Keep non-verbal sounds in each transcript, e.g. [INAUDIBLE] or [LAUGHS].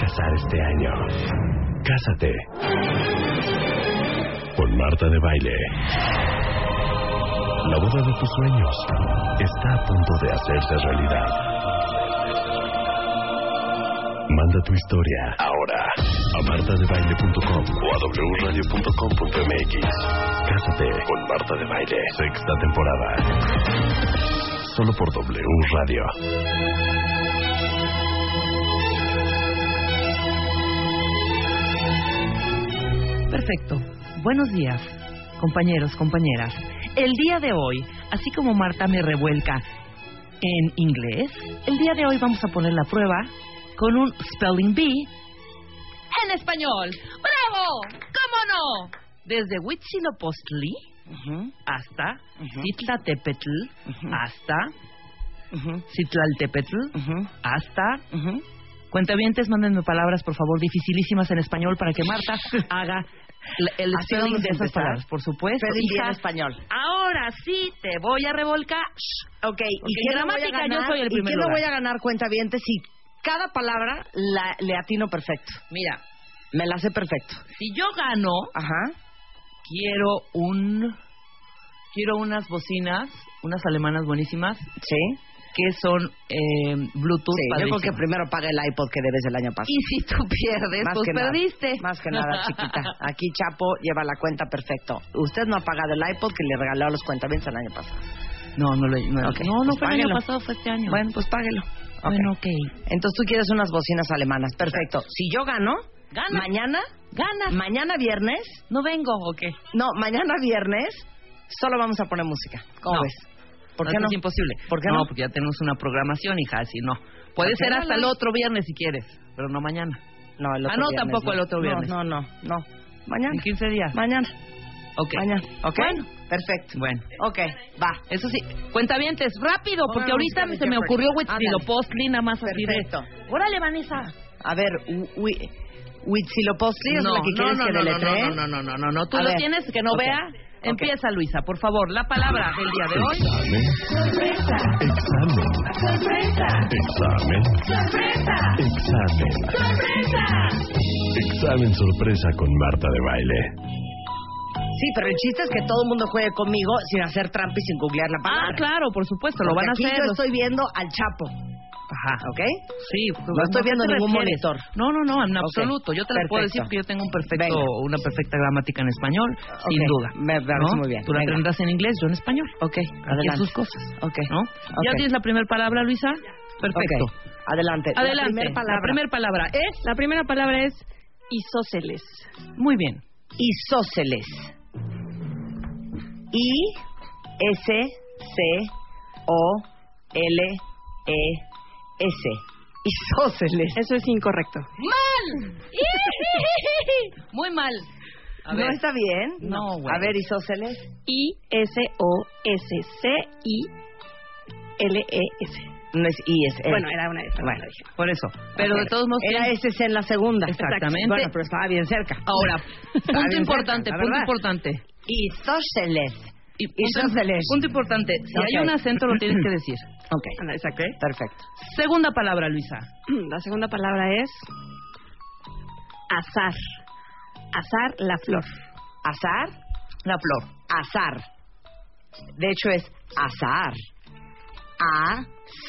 casar este año, cásate con Marta de Baile. La boda de tus sueños está a punto de hacerse realidad. Manda tu historia ahora a martadebaile.com o a wradio.com.mx. Cásate con Marta de Baile, sexta temporada. Solo por W Radio. Perfecto. Buenos días, compañeros, compañeras. El día de hoy, así como Marta me revuelca en inglés, el día de hoy vamos a poner la prueba con un Spelling Bee en español. ¡Bravo! ¿Cómo no? Desde Huitzilopochtli hasta Citlatepetl, hasta Citlaltepetl, hasta... Cuentavientes, mándenme palabras, por favor, dificilísimas en español para que Marta [LAUGHS] haga el a de esas palabras, por supuesto. Hija, en español. Ahora sí te voy a revolcar. Ok, ¿y a gramática yo soy el ¿Y primer qué no voy a ganar cuenta bien si cada palabra la, le atino perfecto? Mira, Me la sé perfecto. si yo gano, Ajá. quiero un quiero unas bocinas, unas alemanas buenísimas Sí. Que son eh, Bluetooth Sí, yo creo que primero pague el iPod que debes el año pasado. Y si tú pierdes, Más pues que nada. perdiste. Más que nada, chiquita. Aquí Chapo lleva la cuenta perfecto. Usted no ha pagado el iPod que le regaló a los cuentavientes el año pasado. No, no, lo- no, Ok, no, no pues fue el año pasado, fue este año. Bueno, pues páguelo. Bueno, ok. Entonces tú quieres unas bocinas alemanas. Perfecto. Si yo gano, Gana. mañana, Ganas. mañana viernes, ¿No vengo o qué? no, mañana viernes, solo vamos a poner música. ¿Cómo No. ves? ¿Por No, qué no? Es imposible. ¿Por qué no? porque ya tenemos una programación, hija, así no. Puede ¿Por qué ser no, hasta el otro viernes si quieres, pero no mañana. No, el Ah, otro no, viernes, tampoco el otro viernes. No, no, no, no. Mañana. En 15 días. Mañana. Ok. Mañana. ¿Ok? Bueno. Perfecto. Bueno. Ok, va. Eso sí, cuentavientes, rápido, Pongan porque ahorita se me ocurrió. Huitzilopochtli nada más así de... Perfecto. Órale, Vanessa. A ver, Hui- Huitzilopochtli es no, lo que no, quieres no, que no, no, no, no, no, no, no, no, tú A lo ver. tienes que no Ok. vea. Empieza, Luisa, por favor, la palabra del día de hoy. Examen. Examen. Examen. Examen. Examen sorpresa con Marta de Baile. Sí, pero el chiste es que todo el mundo juegue conmigo sin hacer trampa y sin googlear la palabra. Ah, claro, por supuesto, lo van a aquí hacer. yo los- estoy viendo al Chapo, Ajá. ¿ok? Sí, No estoy viendo ¿a qué te ningún refieres? monitor. No, no, no, en absoluto. Yo te lo puedo decir que yo tengo un perfecto, Venga. una perfecta gramática en español, sin duda. me parece muy bien. Tú la tendrás en inglés, yo en español. Ok, Aquí adelante. sus cosas. Ok, ¿No? ¿Ya tienes la primera palabra, Luisa? Perfecto. Adelante. Adelante. La primera palabra. Es. La primera palabra es isósceles. Muy bien. Isósceles. I S C O L E S. Isósceles. Eso es incorrecto. ¡Mal! [LAUGHS] [LAUGHS] Muy mal. A ¿No está bien? No, güey. A ver, isósceles. I S O S C I L E S. No es I, es E. Bueno, era una de. Bueno, dije. Por eso. Pero de todos modos. Era ¿quién- ese en la segunda. Exactamente. Bueno, pero estaba bien cerca. Ahora, punto bien importante, punto verdad. importante. Isósceles. Isósceles. punto importante. Si hay un acento, lo tienes que decir. Ok, exacto. perfecto. Segunda palabra, Luisa. [CLEARS THROAT] La segunda palabra es azar. Azar la flor. Azar, La flor. azar. De hecho es azar. A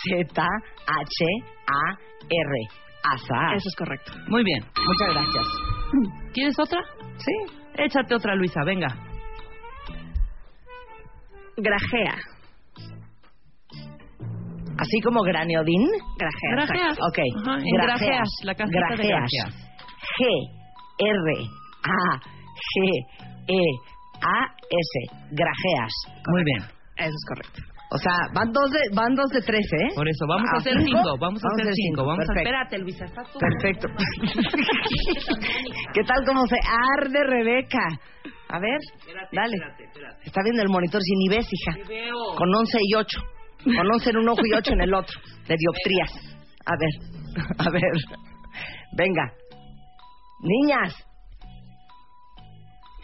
Z H A R. Azar. Eso es correcto. Muy bien. Muchas gracias. [CLEARS THROAT] ¿Quieres otra? Sí. Échate otra, Luisa. Venga. Grajea. Así como graneodín. Grajea. Grajeas. Ok. Ajá, en grajeas, la casita de grajeas. G R A G E A S. Grajeas. Muy bien. Eso es correcto. O sea, van dos de, van dos de tres, ¿eh? Por eso, vamos a hacer cinco? cinco. Vamos a hacer cinco. Vamos a... Espérate, Luisa. Estás tú. Perfecto. [LAUGHS] ¿Qué tal cómo se arde Rebeca? A ver, Espérate, dale. espérate, espérate. Está viendo el monitor si ni ves, hija. Con 11 y 8. Con 11 en un ojo y 8 en el otro. De dioptrías. A ver, [LAUGHS] a ver. Venga. Niñas.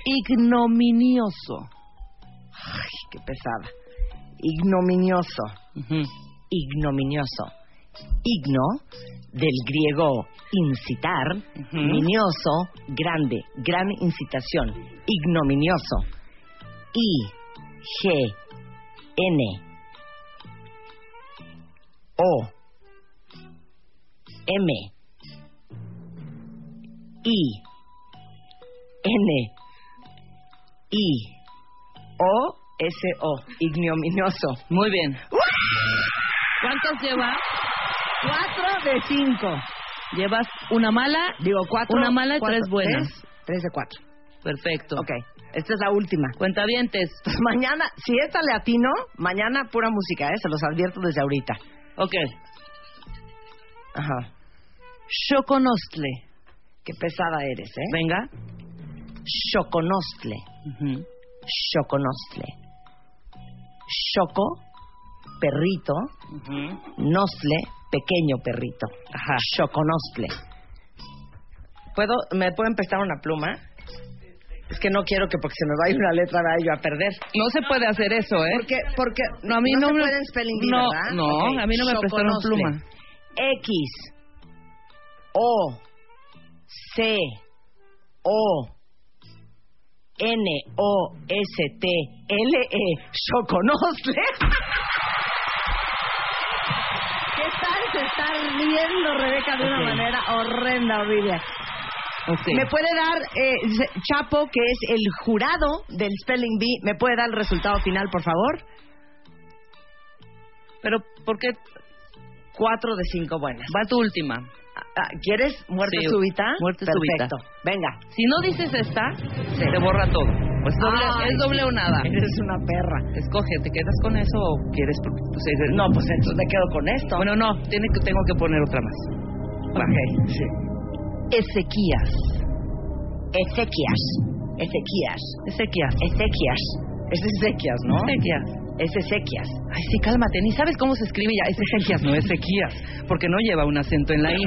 Ignominioso. Ay, qué pesada. Ignominioso. Ignominioso. Igno del griego incitar, Ujú. minioso, grande, gran incitación, ignominioso. I, G, N, O, M, I, N, I, O, S, O, ignominioso. Muy bien. ¿Cuántos llevas? Cuatro de cinco. Llevas una mala. Digo, cuatro. Una mala y cuatro, tres buenas. Tres, tres de cuatro. Perfecto. Ok, esta es la última. Cuentavientes. Pues mañana, si esta le atino, mañana pura música, ¿eh? Se los advierto desde ahorita. Ok. Ajá. Choconostle. Qué pesada eres, ¿eh? Venga. Choconostle. Ujú. Choconostle. Choco, perrito. Nostle, pequeño perrito. Ajá. Choconostle. ¿Puedo, ¿Me pueden prestar una pluma? Es que no quiero que porque se me vaya una letra vaya yo a perder. No se puede hacer eso, ¿eh? Porque, porque No, a mí no se me- pueden spelling bee, no, ¿verdad? no, a mí no me prestaron pluma. X, O, C, O, N, O, S, T, L, E, Choconostle. ¿Qué tal se está riendo Rebeca de una manera horrenda, Olivia? ¿Me puede dar, eh, Chapo, que es el jurado del Spelling Bee, me puede dar el resultado final, por favor? Pero, ¿por qué Cuatro de cinco buenas. va tu última? Ah, ¿Quieres muerte Sí, súbita? muerte Perfecto. súbita. Venga. Si no dices esta, te borra todo. Pues doble, Ay, es doble o nada. [LAUGHS] Eres una perra. Escoge, ¿te quedas con eso o quieres? pues, eh, No, pues entonces me quedo con esto. Bueno, no, tiene que, tengo que poner otra más. ok. Sí. Ezequías. Ezequias. Ezequías. Ezequías. Ezequias. Es Ezequias, ¿no? Ezequías. Es Ezequias. Ay, sí, cálmate, ni sabes cómo se escribe ya. Es Ezequías, no Ezequías. Porque no lleva un acento en la I. [COUGHS]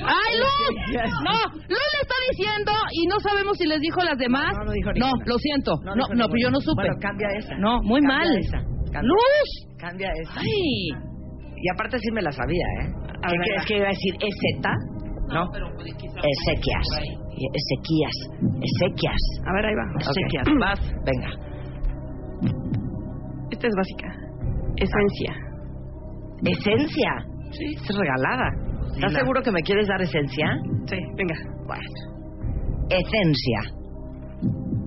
¡Ay, Luz! No, Luz le está diciendo y no sabemos si les dijo las demás. No, no dijo No, lo siento. No, no, pero yo no supe. Bueno, cambia esa. No, muy Cambia mal. esa. Cambia, ¡Luz! Cambia esa. ¡Ay! Y aparte sí me la sabía, ¿eh? A ¿Qué crees que iba a decir? ¿Es Z? ¿No? Ezequias. Ezequías. Ezequias. A ver, ahí va. Ezequías, Ok. [CLEARS THROAT] vas. Venga. Esta es básica. Esencia. ¿Esencia? Sí. Es regalada. ¿Estás Dila. seguro que me quieres dar esencia? Sí, venga. Bueno. Esencia.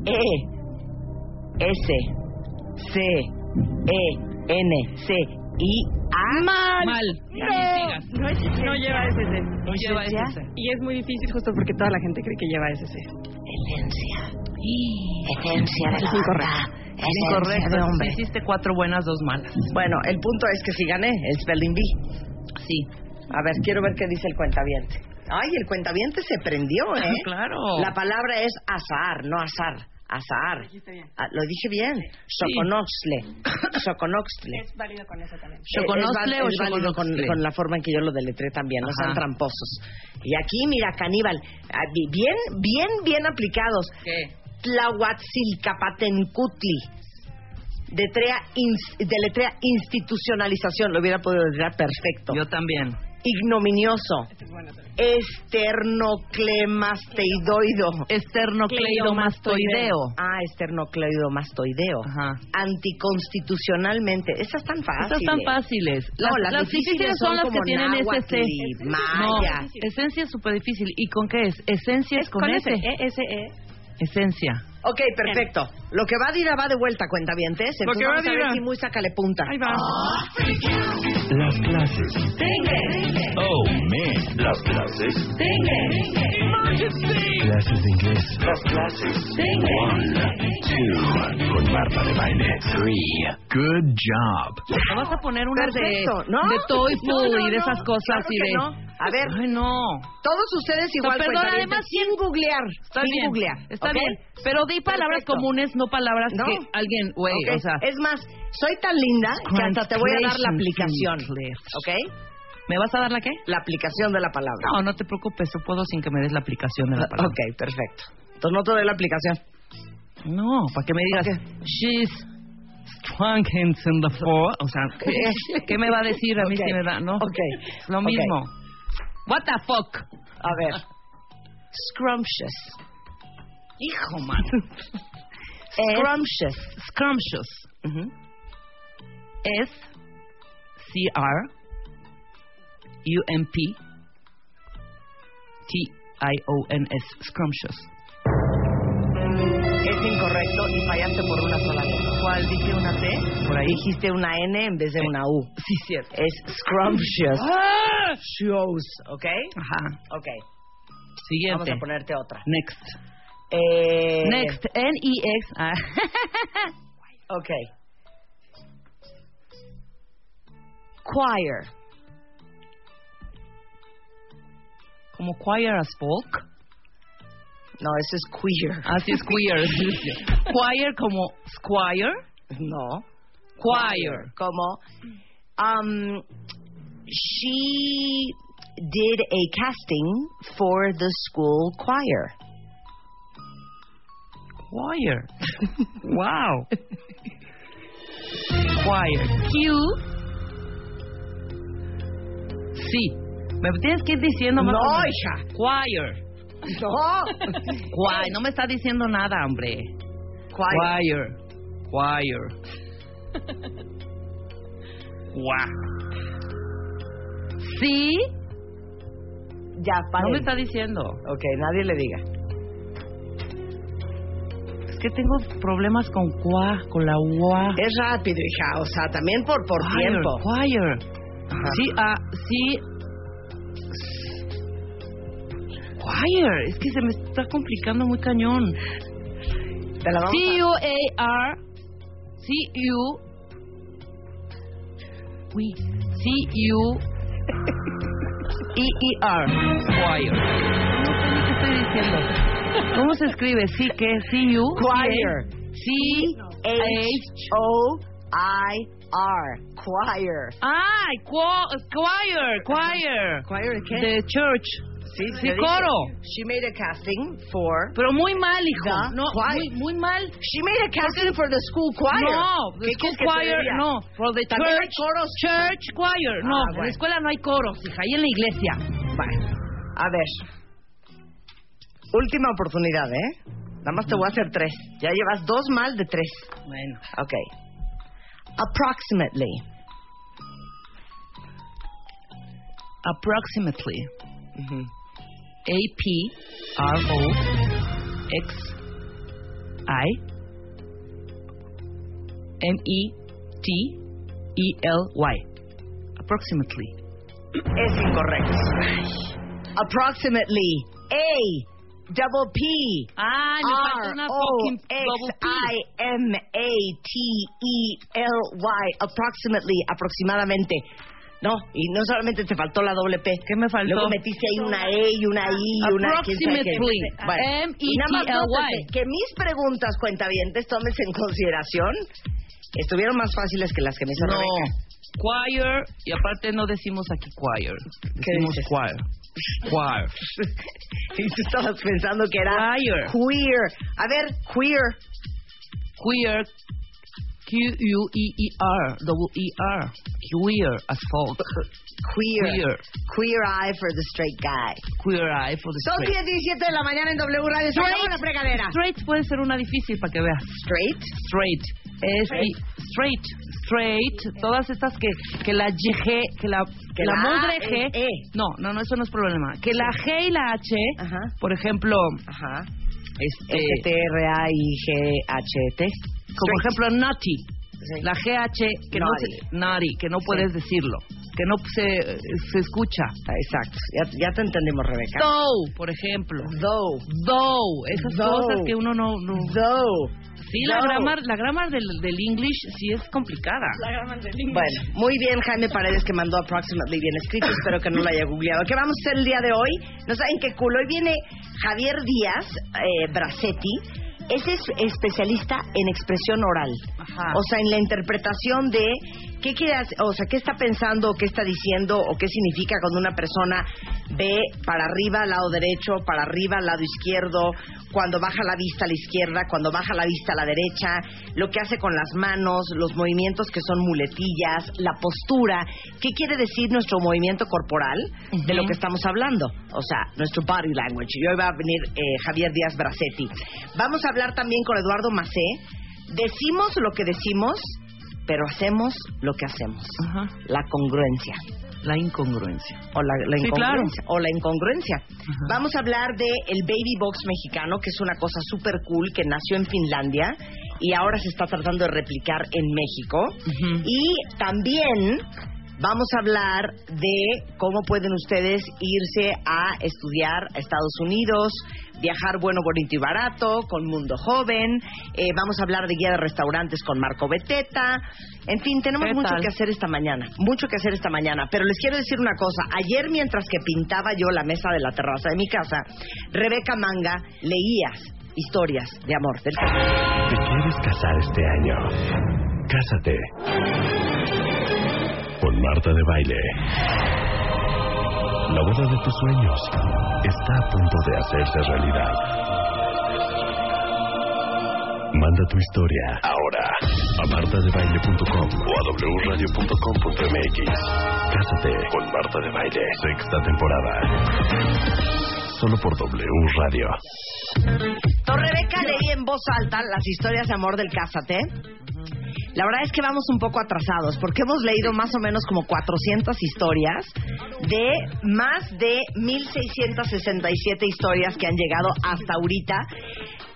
E. S. C. E. N. C. I. A. Mal. Mal. No, es- no lleva ese C. No lleva ese. Y es muy difícil justo porque toda la gente cree que lleva ese C. Esencia. Esencia de Es la incorrecto. Es Esencia incorrecto. de hombre. Hiciste cuatro buenas, dos malas. Bueno, el punto es que sí gané el Spelling Bee. Sí. A ver, quiero ver qué dice el cuentaviente. Ay, el cuentaviente se prendió, ¿eh? Claro. La palabra es azar, no azar. Azar. Ah, lo dije bien. Soconoxle. Soconoxle. [COUGHS] Es válido con eso también. ¿Choconostle Es es válido con, con la forma en que yo lo deletré también, no Ajá. sean tramposos. Y aquí, mira, caníbal, ah, bi- bien, bien, bien aplicados. ¿Qué? Tlahuatzilcapatencutli. Deletrea, ins- deletrea institucionalización, lo hubiera podido deletrear perfecto. Yo también. Ignominioso. Esternoclemasteidoido. Esternocleidomastoideo. Ah, esternocleidomastoideo. Ajá. Anticonstitucionalmente. Esas tan fáciles. Estas están fáciles. No, Las, las las difíciles difíciles son las que tienen náhuatl SC. No, esencia es súper difícil. ¿Y con qué es? Esencia es, con, ese. S. E-S-E. Esencia. Ok, perfecto. Lo que va Dira va de vuelta, cuentavientes. Lo Entonces que va vamos a ver si muy sácale punta. Ahí va. Las clases. Oh, man. Las clases. Clases de inglés. Las clases. One, two. Con Marta de baile. Three. Good job. ¿No vas a poner una de, Perfecto, ¿no? de TOEFL No, no, y de no. esas cosas Claro y que de... no. A ver. Ay, no. Todos ustedes igual perdón, cuentavientes, además, sin googlear. Está sin bien. googlear. Está ¿ok? bien. Pero di palabras Perfecto. comunes, no palabras No. que alguien, güey, Ok, o sea... Es más, soy tan linda que hasta te voy a dar la aplicación. ¿Ok? ¿Me vas a dar la qué? La aplicación de la palabra. No, no te preocupes, yo puedo sin que me des la aplicación de la palabra. Ok, perfecto. Entonces no te doy la aplicación. No, para que me digas, Ok. she's Schwankens in the floor. O sea, ¿qué, qué me va a decir a mí Ok. si me da? No. Ok. Es lo mismo. What the fuck? A ver. Scrumptious. Hijo, man. Scrumptious. Scrumptious. Ujú. S C R U M P T I O N S. Scrumptious. Es incorrecto y fallaste por una sola vez. ¿Cuál dije una T? Por ahí dijiste una N en vez de una U. Sí, cierto. Es scrumptious. Ah. Shows, ¿ok? Ajá. Ok. Siguiente. Vamos a ponerte otra. Next. Eh, Next. N E X. Ah. [LAUGHS] Ok. Choir. Como choir as folk. No, eso es queer. Así es queer. [LAUGHS] choir como squire. No. Choir. Como. Um, she did a casting for the school choir. Choir. wow. Choir. Q. Sí. Me tienes que ir diciendo más. No, hija. Choir. No. Choir. No me está diciendo nada, hombre. choir. Choir. Choir. wow. Sí. Ya, No paren. me está diciendo. Ok, nadie le diga. Que tengo problemas con cuá, con la ua. Es rápido, hija. O sea, también por, por Choir, tiempo. Choir. Ajá. Sí, ah, sí. Choir, es que se me está complicando muy cañón. Te la vamos a- C-U-A-R. C-U. Uy. C-U. [LAUGHS] E-E-R. Choir. No sé ni qué estoy diciendo. ¿Cómo se escribe? Sí, ¿qué? C-U. Choir. C-H. H-O-I-R. Choir. Ay, cho- choir, choir. ¿Choir de qué? De church. Sí, sí, coro. She made a casting for... Pero muy mal, hijo. The no, choir. muy, muy mal. She made a casting for the school choir. No, ¿Qué the school que choir, no. For the También church, coros. church choir. No, Ah, en bueno. la escuela no hay coros, hija. Ahí en la iglesia. Bueno, a ver. Última oportunidad, ¿eh? Nada más te voy a hacer tres. Ya llevas dos mal de tres. Bueno. Ok. Approximately. Approximately. Ujú. A-P-R-O-X-I-M-E-T-E-L-Y. Approximately. Es incorrecto. Approximately. A. Double P. Ay, me falta una fucking double P. R-O-X-I-M-A-T-E-L-Y. Approximately. Aproximadamente. No, y no solamente te faltó la doble P. ¿Qué me faltó? Luego metiste ahí una E y una I y una... Approximately. Y M-E-T-L-Y. nótese que mis preguntas, cuentavientes, tomes en consideración, estuvieron más fáciles que las que me hizo No. Rebeca. Choir, y aparte no decimos aquí choir. Decimos dices? choir. Choir. [LAUGHS] y tú estabas pensando que era Choir. queer. A ver, queer. Queer. Q-U-E-E-R. Double E-R. Queer as folk. Queer. Queer. Queer eye for the straight guy. Queer eye for the Son straight. 10 17 de la mañana en W Radio. Acabó la fregadera. Straight puede ser una difícil para que veas. Straight. Straight. Es Straight. Straight. Straight. Todas estas que, que la G, que la, Que la la A G. E. No, no, no, eso no es problema. Que la G y la H, Ajá. por ejemplo, Ajá. este, S-T-R-A-I-G-H-T. como ejemplo naughty. Sí. La GH que no se, naughty, que no puedes decirlo, que no se, se escucha. Exacto. Ya, ya te entendimos, Rebeca. Though, por ejemplo. Though. Though, esas Though. cosas que uno no, no Though. Sí, la grammar, la grammar del, del English sí es complicada. Bueno, muy bien Jaime Paredes que mandó approximately bien escrito, espero que no lo haya googleado. ¿Qué vamos a hacer el día de hoy? No saben qué culo. Hoy viene Javier Díaz eh, Bracetti. Ese es especialista en expresión oral. Ajá. O sea, en la interpretación de ¿Qué quiere hacer? O sea, ¿qué está pensando o qué está diciendo o qué significa cuando una persona ve para arriba al lado derecho, para arriba al lado izquierdo, cuando baja la vista a la izquierda, cuando baja la vista a la derecha, lo que hace con las manos, los movimientos que son muletillas, la postura? ¿Qué quiere decir nuestro movimiento corporal de lo que estamos hablando? O sea, nuestro body language. Y hoy va a venir eh, Javier Díaz Bracetti. Vamos a hablar también con Eduardo Macé. Decimos lo que decimos, pero hacemos lo que hacemos. Ajá. La congruencia. La incongruencia. O la, la Sí, incongruencia. claro. O la incongruencia. Vamos a hablar de el baby box mexicano, que es una cosa súper cool, que nació en Finlandia y ahora se está tratando de replicar en México. Y también vamos a hablar de cómo pueden ustedes irse a estudiar a Estados Unidos, viajar bueno, bonito y barato con Mundo Joven. Eh, vamos a hablar de guía de restaurantes con Marco Beteta. En fin, tenemos ¿Qué mucho tal? que hacer esta mañana, mucho que hacer esta mañana. Pero les quiero decir una cosa. Ayer, mientras que pintaba yo la mesa de la terraza de mi casa, Rebeca Manga leías historias de amor del ¿Te quieres casar este año? Cásate. Marta de Baile. La boda de tus sueños está a punto de hacerse realidad. Manda tu historia ahora a martadebaile.com o a wradio.com.mx. Cásate con Marta de Baile. Sexta temporada. Solo por W Radio. Don Rebeca leí en voz alta las historias de amor del Cásate. La verdad es que vamos un poco atrasados porque hemos leído más o menos como 400 historias de más de 1667 historias que han llegado hasta ahorita.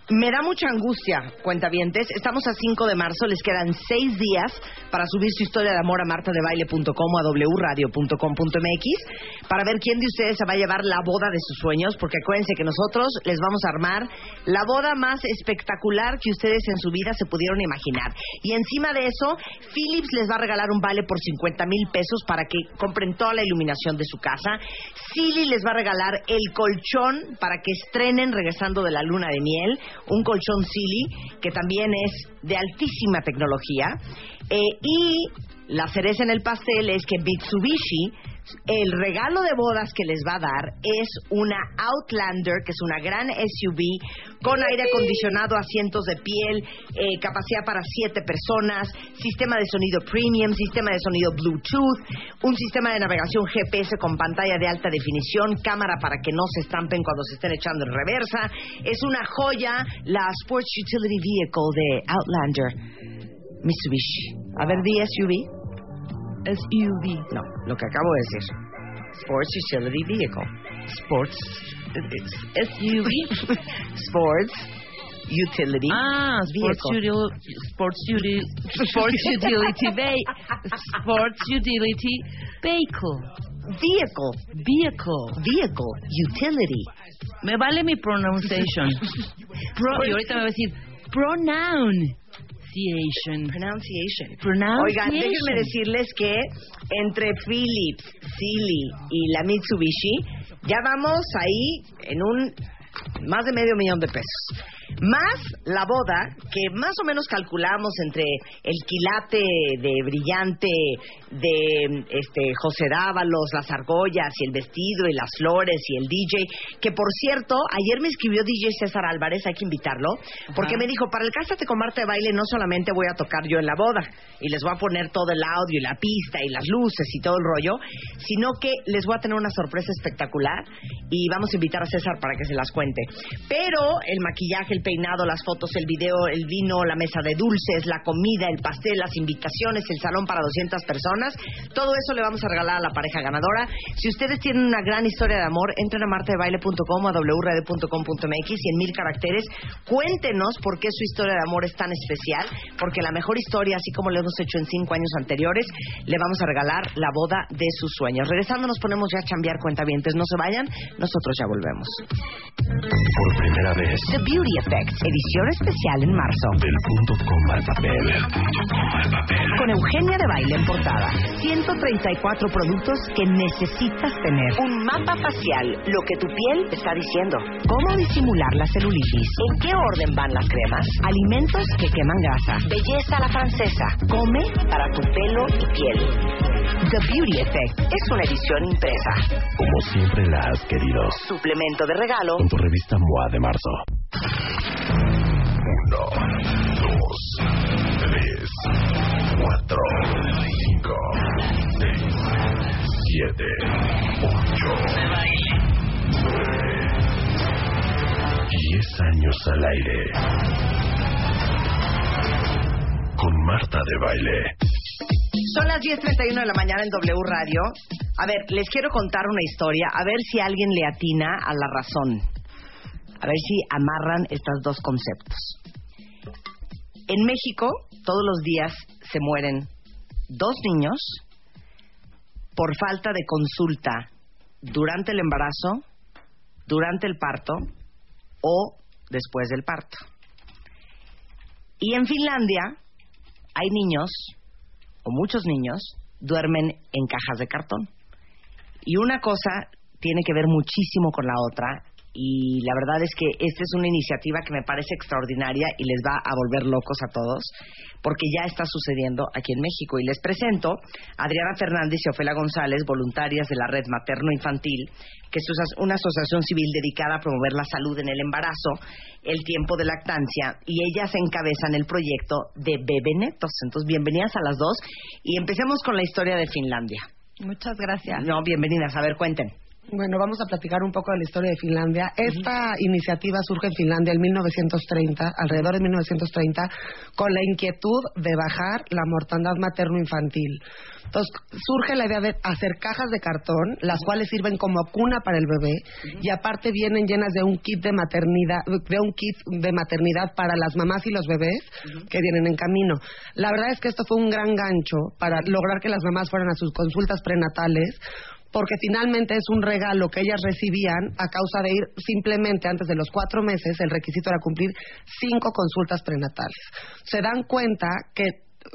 Me da mucha angustia, cuentavientes. Estamos a 5 de marzo, les quedan 6 días para subir su historia de amor a martadebaile.com o a wradio.com.mx para ver quién de ustedes se va a llevar la boda de sus sueños, porque acuérdense que nosotros les vamos a armar la boda más espectacular que ustedes en su vida se pudieron imaginar. Y encima de eso, Philips les va a regalar un vale por 50 mil pesos para que compren toda la iluminación de su casa. Silly les va a regalar el colchón para que estrenen regresando de la luna de miel, un colchón Silly que también es de altísima tecnología. Eh, y la cereza en el pastel es que Mitsubishi el regalo de bodas que les va a dar es una Outlander, que es una gran SUV con aire acondicionado, asientos de piel, eh, capacidad para siete personas, sistema de sonido premium, sistema de sonido Bluetooth, un sistema de navegación GPS con pantalla de alta definición, cámara para que no se estampen cuando se estén echando en reversa. Es una joya la Sports Utility Vehicle de Outlander Mitsubishi. A ver, di SUV. SUV. No, lo que acabo de decir. Sports Utility Vehicle. Sports. SUV. [LAUGHS] Sports Utility Ah, Sports Vehicle. Utility. Sports Utility. Sports [LAUGHS] Utility. ve- Sports Utility Vehicle. Vehicle. Vehicle. Vehicle. Utility. Me vale mi pronunciation. [LAUGHS] Pro, y ahorita me va a decir pronunciation. Pronunciation. Pronunciation. Oigan, déjenme decirles que entre Philips, Silly y la Mitsubishi, ya vamos ahí en un más de medio millón de pesos. Más la boda, que más o menos calculamos entre el quilate de brillante de este José Dávalos, las argollas y el vestido y las flores y el DJ, que por cierto, ayer me escribió DJ César Álvarez, hay que invitarlo, porque me dijo, para el Cásate con Marta de Baile no solamente voy a tocar yo en la boda y les voy a poner todo el audio y la pista y las luces y todo el rollo, sino que les voy a tener una sorpresa espectacular y vamos a invitar a César para que se las cuente. Pero el maquillaje, el peinado, las fotos, el video, el vino, la mesa de dulces, la comida, el pastel, las invitaciones, el salón para 200 personas, todo eso le vamos a regalar a la pareja ganadora. Si ustedes tienen una gran historia de amor, entren a martadebaile.com o a wradio.com.mx y en mil caracteres cuéntenos por qué su historia de amor es tan especial, porque la mejor historia, así como lo hemos hecho en cinco años anteriores, le vamos a regalar la boda de sus sueños. Regresando nos ponemos ya a chambear cuentavientes, no se vayan, nosotros ya volvemos. Por primera vez, The Beauty Effect Effect, edición especial en marzo. Del punto coma al papel. Con Eugenia de Baile en portada. 134 productos que necesitas tener. Un mapa facial, lo que tu piel está diciendo. Cómo disimular la celulitis. En qué orden van las cremas. Alimentos que queman grasa. Belleza a la francesa. Come para tu pelo y piel. The Beauty Effect es una edición impresa. Como siempre la has querido. Suplemento de regalo. Con tu revista MOA de marzo. Uno, dos, tres, cuatro, cinco, seis, siete, ocho, nueve, diez años al aire. Con Marta de Baile. Son las 10.31 de la mañana en W Radio. A ver, les quiero contar una historia, a ver si alguien le atina a la razón. A ver si amarran estos dos conceptos. En México, todos los días se mueren dos niños por falta de consulta durante el embarazo, durante el parto o después del parto. Y en Finlandia hay niños o muchos niños duermen en cajas de cartón. Y una cosa tiene que ver muchísimo con la otra y la verdad es que esta es una iniciativa que me parece extraordinaria y les va a volver locos a todos porque ya está sucediendo aquí en México. Y les presento a Adriana Fernández y Ofela González, voluntarias de la Red Materno Infantil, que es una asociación civil dedicada a promover la salud en el embarazo, el tiempo de lactancia, y ellas encabezan el proyecto de Bebe Netos. Entonces, bienvenidas a las dos y empecemos con la historia de Finlandia. Muchas gracias. No, bienvenidas. A ver, cuenten. Bueno, vamos a platicar un poco de la historia de Finlandia. Esta iniciativa surge en Finlandia en 1930, alrededor de 1930, con la inquietud de bajar la mortandad materno-infantil. Entonces, surge la idea de hacer cajas de cartón, las cuales sirven como cuna para el bebé, y aparte vienen llenas de un kit de maternidad, de un kit de maternidad para las mamás y los bebés que vienen en camino. La verdad es que esto fue un gran gancho para lograr que las mamás fueran a sus consultas prenatales, porque finalmente es un regalo que ellas recibían a causa de ir simplemente antes de los cuatro meses, el requisito era cumplir cinco consultas prenatales. Se dan cuenta que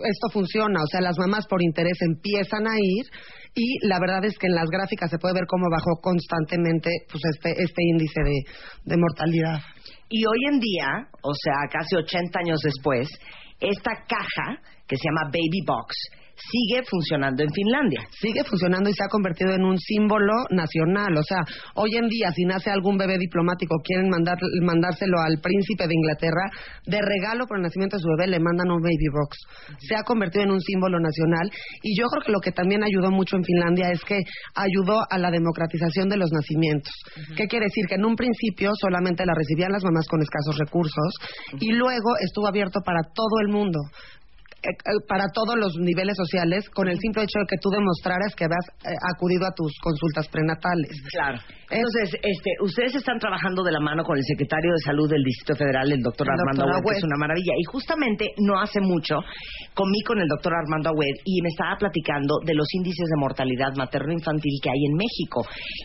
esto funciona, o sea, las mamás por interés empiezan a ir y la verdad es que en las gráficas se puede ver cómo bajó constantemente pues este, este índice de, de mortalidad. Y hoy en día, o sea, casi 80 años después, esta caja que se llama Baby Box sigue funcionando en Finlandia. Sigue funcionando y se ha convertido en un símbolo nacional. O sea, hoy en día, si nace algún bebé diplomático, quieren mandar, mandárselo al príncipe de Inglaterra, de regalo por el nacimiento de su bebé, le mandan un baby box. Se ha convertido en un símbolo nacional. Y yo creo que lo que también ayudó mucho en Finlandia es que ayudó a la democratización de los nacimientos. ¿Qué quiere decir? Que en un principio solamente la recibían las mamás con escasos recursos y luego estuvo abierto para todo el mundo. Eh, eh, para todos los niveles sociales con el simple hecho de que tú demostraras que habías eh, acudido a tus consultas prenatales. Claro. Entonces, este, ustedes están trabajando de la mano con el secretario de Salud del Distrito Federal, el doctor Armando Agüed, que es una maravilla. Y justamente no hace mucho comí con el doctor Armando Agüed y me estaba platicando de los índices de mortalidad materno-infantil que hay en México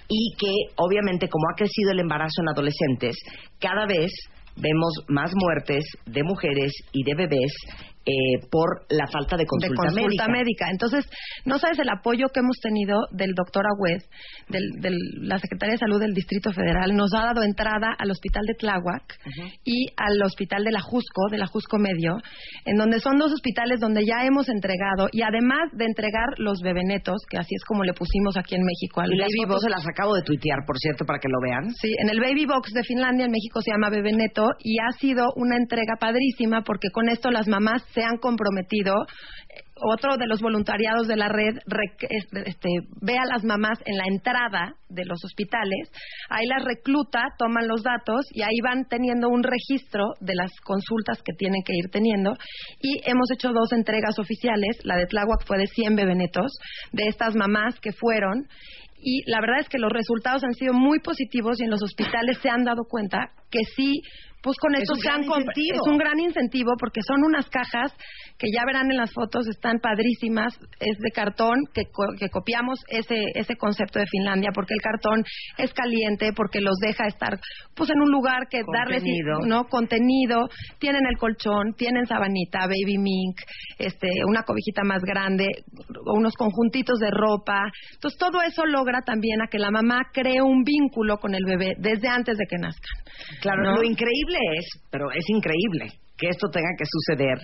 y que, obviamente, como ha crecido el embarazo en adolescentes, cada vez vemos más muertes de mujeres y de bebés eh, por la falta de consulta, de consulta médica. médica. Entonces, no sabes el apoyo que hemos tenido del doctor Agüed, de la Secretaría de Salud del Distrito Federal. Nos ha dado entrada al Hospital de Tláhuac y al Hospital de la Jusco, de la Jusco Medio, en donde son dos hospitales donde ya hemos entregado, y además de entregar los bebenetos, que así es como le pusimos aquí en México al Y Baby fotos Box. se las acabo de tuitear, por cierto, para que lo vean. Sí, en el Baby Box de Finlandia, en México se llama Bebeneto y ha sido una entrega padrísima porque con esto las mamás se han comprometido. Eh, Otro de los voluntariados de la red rec- es- este, ve a las mamás en la entrada de los hospitales, ahí las recluta, toman los datos y ahí van teniendo un registro de las consultas que tienen que ir teniendo. Y hemos hecho dos entregas oficiales, la de Tláhuac fue de 100 bebenetos, de estas mamás que fueron y la verdad es que los resultados han sido muy positivos y en los hospitales se han dado cuenta que sí pues con Es esto han gran incentivo. es un gran incentivo porque son unas cajas que ya verán en las fotos, están padrísimas, es de cartón que, que copiamos ese ese concepto de Finlandia porque el cartón es caliente, porque los deja estar pues en un lugar que darles no contenido, tienen el colchón, tienen sabanita, baby mink, este una cobijita más grande, unos conjuntitos de ropa. Entonces todo eso logra también a que la mamá cree un vínculo con el bebé desde antes de que nazcan. Claro, ¿no? lo increíble es, pero es increíble que esto tenga que suceder,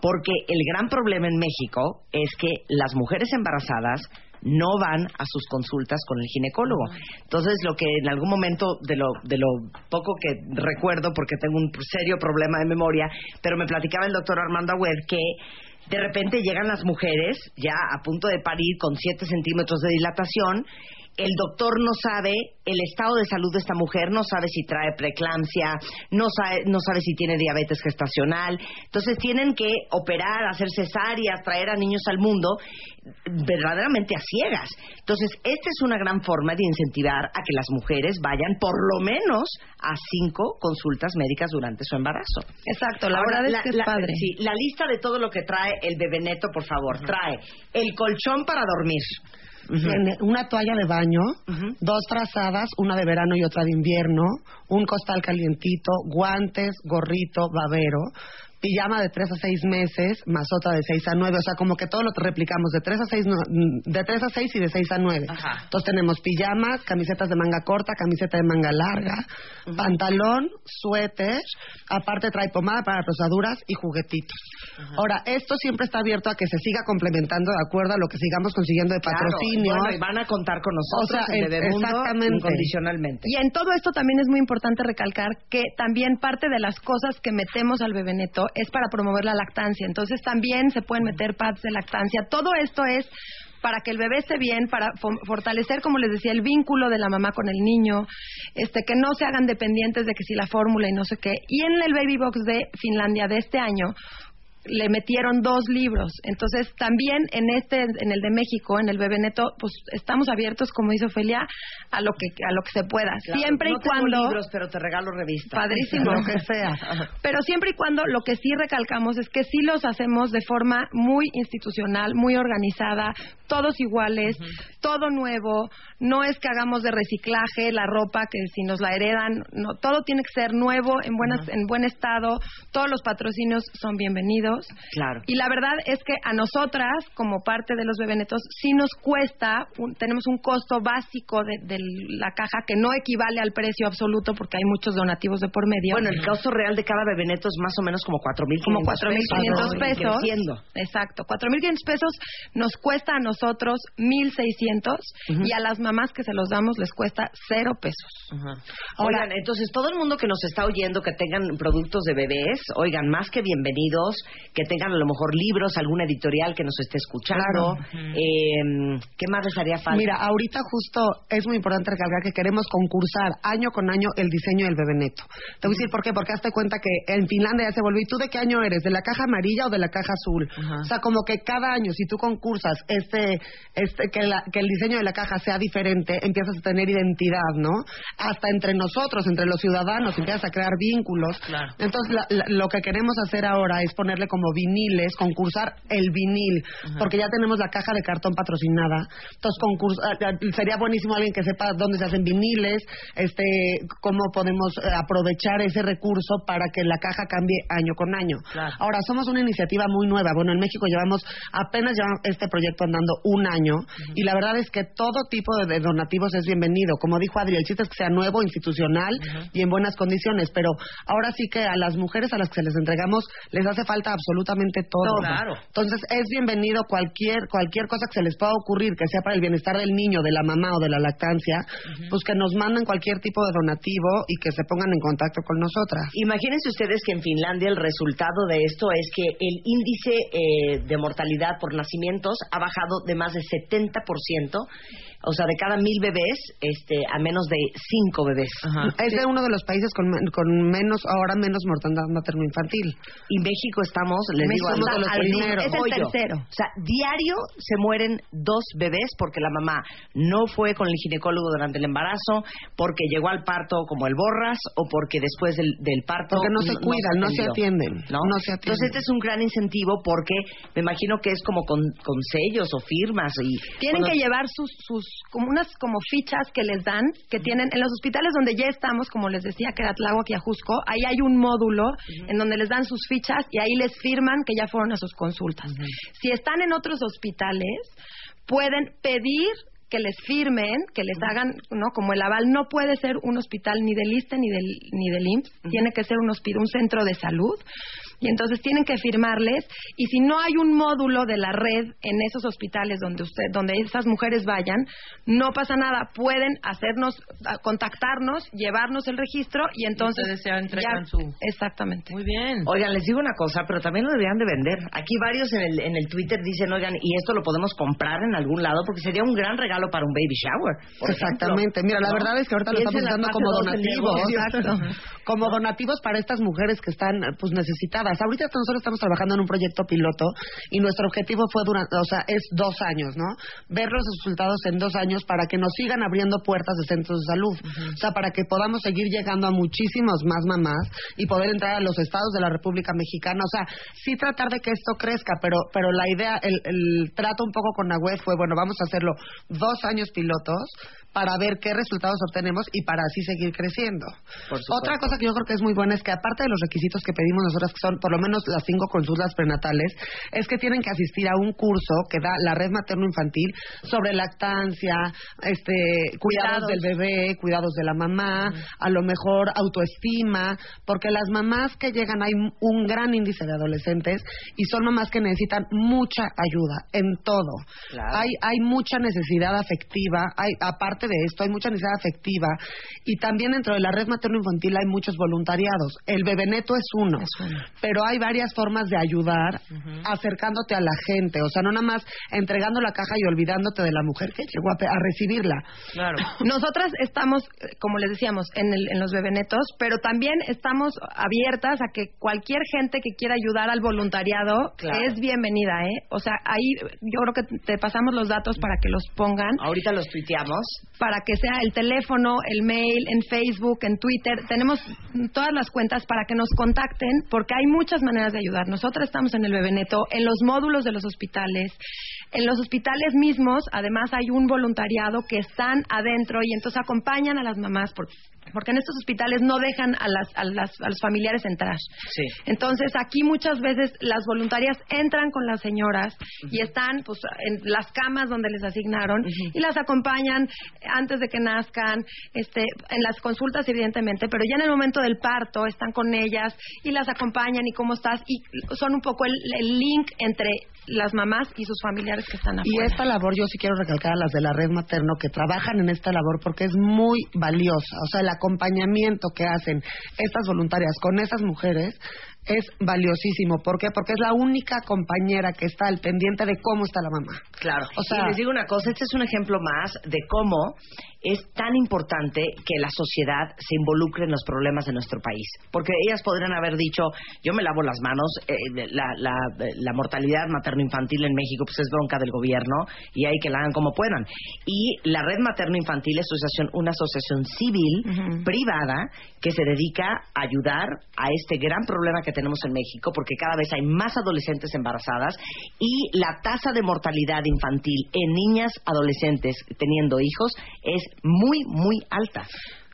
porque el gran problema en México es que las mujeres embarazadas no van a sus consultas con el ginecólogo. Entonces, lo que en algún momento de lo, de lo poco que recuerdo, porque tengo un serio problema de memoria, pero me platicaba el doctor Armando Agüed que de repente llegan las mujeres ya a punto de parir con 7 centímetros de dilatación el doctor no sabe el estado de salud de esta mujer, no sabe si trae preeclampsia, no sabe, no sabe si tiene diabetes gestacional. Entonces tienen que operar, hacer cesáreas, traer a niños al mundo verdaderamente a ciegas. Entonces, esta es una gran forma de incentivar a que las mujeres vayan por lo menos a cinco consultas médicas durante su embarazo. Exacto, la Ahora, verdad es que es la- padre. Sí, la lista de todo lo que trae el bebé neto, por favor. Trae el colchón para dormir. Tiene una toalla de baño, dos trazadas, una de verano y otra de invierno, un costal calientito, guantes, gorrito, babero, pijama de 3 a 6 meses, más otra de 6 a 9, o sea, como que todo lo replicamos de 3 a 6, de 3 a 6 y de 6 a 9. Ajá. Entonces tenemos pijamas, camisetas de manga corta, camiseta de manga larga, pantalón, suéter, aparte trae pomada para rosaduras y juguetitos. Ahora, esto siempre está abierto a que se siga complementando de acuerdo a lo que sigamos consiguiendo de Claro, patrocinio. bueno, y van a contar con nosotros O sea, en Bebemundo exactamente. incondicionalmente. Y en todo esto también es muy importante recalcar que también parte de las cosas que metemos al bebé neto es para promover la lactancia. Entonces también se pueden meter pads de lactancia. Todo esto es para que el bebé esté bien, para fo- fortalecer, como les decía, el vínculo de la mamá con el niño, este, que no se hagan dependientes de que si la fórmula y no sé qué. Y en el Baby Box de Finlandia de este año le metieron dos libros. Entonces, también en este, en el de México, en el Bebé Neto, pues estamos abiertos, como dice Ofelia, a lo que, a lo que se pueda. Claro, siempre no y tengo cuando. libros, pero te regalo revistas. Padrísimo. Lo que sea. [LAUGHS] Pero siempre y cuando lo que sí recalcamos es que sí los hacemos de forma muy institucional, muy organizada, todos iguales, todo nuevo. No es que hagamos de reciclaje la ropa que si nos la heredan, no, todo tiene que ser nuevo, en buenas, en buen estado. Todos los patrocinios son bienvenidos. Claro. Y la verdad es que a nosotras, como parte de los bebenetos, sí nos cuesta, un- tenemos un costo básico de, de la caja que no equivale al precio absoluto porque hay muchos donativos de por medio. Bueno, el costo real de cada bebé neto es más o menos como 4.500 como 4.500 ¿no? Y pesos. creciendo. Exacto, 4.500 pesos nos cuesta a nosotros 1.600 y a las mamás que se los damos les cuesta cero pesos. Oigan, entonces todo el mundo que nos está oyendo que tengan productos de bebés, oigan, más que bienvenidos, que tengan a lo mejor libros, alguna editorial que nos esté escuchando. Eh, ¿Qué más les haría falta? Mira, ahorita justo es muy importante recalcar que queremos concursar año con año el diseño del bebé neto. Te voy a decir por qué, porque hazte cuenta que en Finlandia ya se volvió, ¿y tú de qué año eres? ¿De la caja amarilla o de la caja azul? O sea, como que cada año, si tú concursas este, este, que, la- que el diseño de la caja sea diferente, empiezas a tener identidad, ¿no? Hasta entre nosotros, entre los ciudadanos, empiezas a crear vínculos. Entonces, la- la- lo que queremos hacer ahora es ponerle como viniles, concursar el vinil, porque ya tenemos la caja de cartón patrocinada. Entonces, concurs- ah, ah, sería buenísimo alguien que sepa dónde se hacen viniles, este, cómo podemos eh, aprovechar ese recurso para que la caja cambie año con año. Ahora, somos una iniciativa muy nueva. Bueno, en México llevamos, apenas llevamos este proyecto andando un año y la verdad es que todo tipo de, de donativos es bienvenido. Como dijo Adri, el chiste es que sea nuevo, institucional y en buenas condiciones, pero ahora sí que a las mujeres a las que se les entregamos les hace falta absolutamente todo. Claro. Entonces, es bienvenido cualquier cualquier cosa que se les pueda ocurrir, que sea para el bienestar del niño, de la mamá o de la lactancia, pues que nos manden cualquier tipo de donativo y que se pongan en contacto con nosotras. Imagínense ustedes que en Finlandia el resultado de esto es que el índice eh, de mortalidad por nacimientos ha bajado de más de 70%, o sea, de cada mil bebés este, a menos de cinco bebés. Es de uno de los países con, men- con menos, ahora menos mortandad materno-infantil. Y México estamos, les México digo, somos de los primeros. Es el tercero. O sea, diario se mueren dos bebés porque la mamá no fue con el ginecólogo durante el embarazo, porque llegó al parto como el borras o porque después del, del parto Porque no se cuidan, no se atienden, ¿no? no se atienden. Entonces este es un gran incentivo porque me imagino que es como con, con sellos o firmas y Tienen cuando- que llevar sus, sus, como unas como fichas que les dan, que tienen, en los hospitales donde ya estamos, como les decía, que era Tláhuac y Ajusco, ahí hay un módulo en donde les dan sus fichas y ahí les firman que ya fueron a sus consultas. Si están en otros hospitales, pueden pedir que les firmen, que les hagan, ¿no? Como el aval. No puede ser un hospital ni del ISTE ni del ni del IMSS, tiene que ser un un centro de salud. Y entonces tienen que firmarles y si no hay un módulo de la red en esos hospitales donde usted donde esas mujeres vayan, no pasa nada, pueden hacernos a- contactarnos, llevarnos el registro y entonces ustedes ya entregan su- Exactamente. Muy bien. Oigan, les digo una cosa, pero también lo deberían de vender. Aquí varios en el, en el Twitter dicen, oigan, y esto lo podemos comprar en algún lado porque sería un gran regalo para un baby shower. por Exactamente. ejemplo. Mira, la ¿No? verdad es que ahorita lo estamos fase como donativos. Exacto. Como donativos para estas mujeres que están pues necesitadas. Ahorita nosotros estamos trabajando en un proyecto piloto y nuestro objetivo fue durante, o sea, es dos años, ¿no? Ver los resultados en dos años para que nos sigan abriendo puertas de centros de salud. O sea, para que podamos seguir llegando a muchísimos más mamás y poder entrar a los estados de la República Mexicana. O sea, sí tratar de que esto crezca, pero, pero la idea, el, el trato un poco con la web fue, bueno, vamos a hacerlo dos años pilotos para ver qué resultados obtenemos y para así seguir creciendo. Otra cosa que yo creo que es muy buena es que aparte de los requisitos que pedimos nosotras, que son por lo menos las cinco consultas prenatales, es que tienen que asistir a un curso que da la red materno-infantil sobre lactancia, este, cuidados, Cuidados. del bebé, cuidados de la mamá, a lo mejor autoestima, porque las mamás que llegan hay un gran índice de adolescentes y son mamás que necesitan mucha ayuda en todo. Claro. Hay hay mucha necesidad afectiva, hay aparte de esto hay mucha necesidad afectiva y también dentro de la red materno-infantil hay muchos voluntariados. El bebeneto es uno, pero hay varias formas de ayudar acercándote a la gente, o sea, no nada más entregando la caja y olvidándote de la mujer que llegó a, recibirla. Claro. [COUGHS] Nosotras estamos, eh, como les decíamos, en, el- en los bebenetos, pero también estamos abiertas a que cualquier gente que quiera ayudar al voluntariado Claro. es bienvenida, ¿eh? O sea, ahí yo creo que te pasamos los datos para que los pongan, Ahorita los tuiteamos. para que sea el teléfono, el mail, en Facebook, en Twitter. Tenemos todas las cuentas para que nos contacten, porque hay muchas maneras de ayudar. Nosotras estamos en el bebeneto, en los módulos de los hospitales. En los hospitales mismos, además, hay un voluntariado que están adentro y entonces acompañan a las mamás, por- porque en estos hospitales no dejan a, las, a, las- a los familiares entrar. Sí. Entonces, aquí muchas veces las voluntarias entran con las señoras y están pues, en las camas donde les asignaron y las acompañan antes de que nazcan, este, en las consultas, evidentemente, pero ya en el momento del parto están con ellas y las acompañan y cómo estás y son un poco el, el link entre las mamás y sus familiares que están Y afuera. esta labor yo sí quiero recalcar a las de la red materno que trabajan en esta labor porque es muy valiosa. O sea, el acompañamiento que hacen estas voluntarias con esas mujeres es valiosísimo. ¿Por qué? Porque es la única compañera que está al pendiente de cómo está la mamá. Claro. O sea- y les digo una cosa, este es un ejemplo más de cómo es tan importante que la sociedad se involucre en los problemas de nuestro país. Porque ellas podrían haber dicho, yo me lavo las manos, eh, la, la, la mortalidad materno-infantil en México pues es bronca del gobierno y hay que la hagan como puedan. Y la Red Materno-Infantil es asociación- una asociación civil privada que se dedica a ayudar a este gran problema que tenemos en México porque cada vez hay más adolescentes embarazadas y la tasa de mortalidad infantil en niñas adolescentes teniendo hijos es muy, muy alta.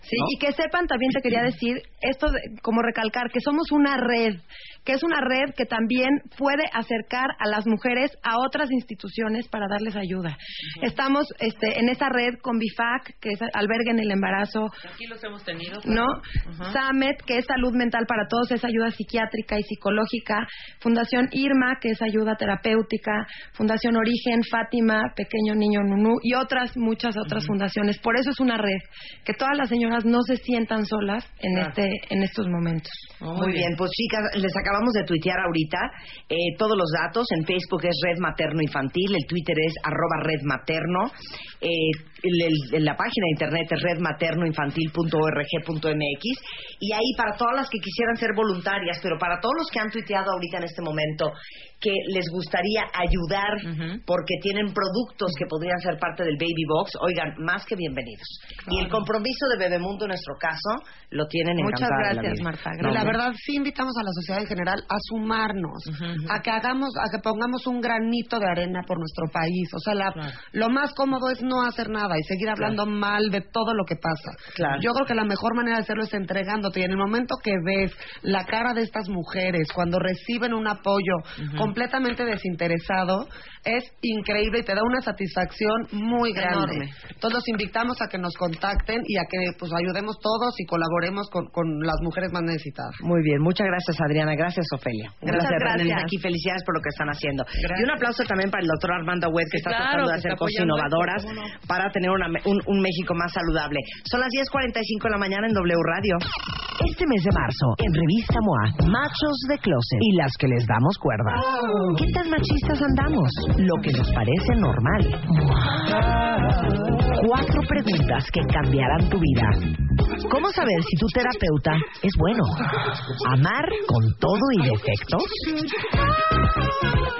Sí, ¿no? y que sepan, también te quería decir, esto de- como recalcar, que somos una red, que es una red que también puede acercar a las mujeres a otras instituciones para darles ayuda. Estamos este, en esa red con BIFAC, que es albergue en el embarazo, Aquí los hemos tenido. ¿no? Ajá. SAMET, que es salud mental para todos, es ayuda psiquiátrica y psicológica. Fundación IRMA, que es ayuda terapéutica. Fundación Origen, Fátima, Pequeño Niño Nunú y otras, muchas otras fundaciones. Por eso es una red, que todas las señoras no se sientan solas en Claro. este en estos momentos. Muy bien, pues chicas, les acabamos de tuitear ahorita eh, todos los datos. En Facebook es Red Materno Infantil, el Twitter es arroba Red Materno, eh, la página de internet es redmaternoinfantil.org.mx y ahí para todas las que quisieran ser voluntarias, pero para todos los que han tuiteado ahorita en este momento que les gustaría ayudar porque tienen productos que podrían ser parte del Baby Box, oigan, más que bienvenidos. Y el compromiso de Bebemundo en nuestro caso lo tienen Muchas de la gracias, vida. Marta. Y No, la verdad sí invitamos a la sociedad en general a sumarnos, a que hagamos, a que pongamos un granito de arena por nuestro país. O sea, la- lo más cómodo es no hacer nada y seguir hablando mal de todo lo que pasa. Claro. Yo creo que la mejor manera de hacerlo es entregándote. Y en el momento que ves la cara de estas mujeres cuando reciben un apoyo completamente desinteresado, es increíble y te da una satisfacción muy grande. Enorme. Entonces los invitamos a que nos contacten y a que pues ayudemos todos y colaboremos con, con las mujeres más necesitadas. Muy bien, muchas gracias Adriana, gracias Ofelia. Gracias. tenerles aquí, felicidades por lo que están haciendo. Y un aplauso también para el doctor Armando Webb que está claro, tratando de hacer cosas innovadoras esto, ¿cómo para tener una me- un, un México más saludable. Son las 10.45 de la mañana en W Radio. Este mes de marzo, en Revista MOA, Machos de Closet y las que les damos cuerda. ¿Qué tan machistas andamos? Lo que nos parece normal. Cuatro preguntas que cambiarán tu vida. ¿Cómo saber si tu terapeuta es bueno? ¿Amar con todo y defectos?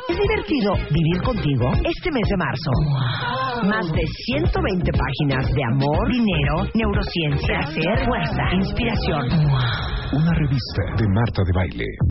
¿Es divertido vivir contigo este mes de marzo? Más de 120 páginas de amor, dinero, neurociencia, placer, fuerza, inspiración. Una revista de Marta de Baile.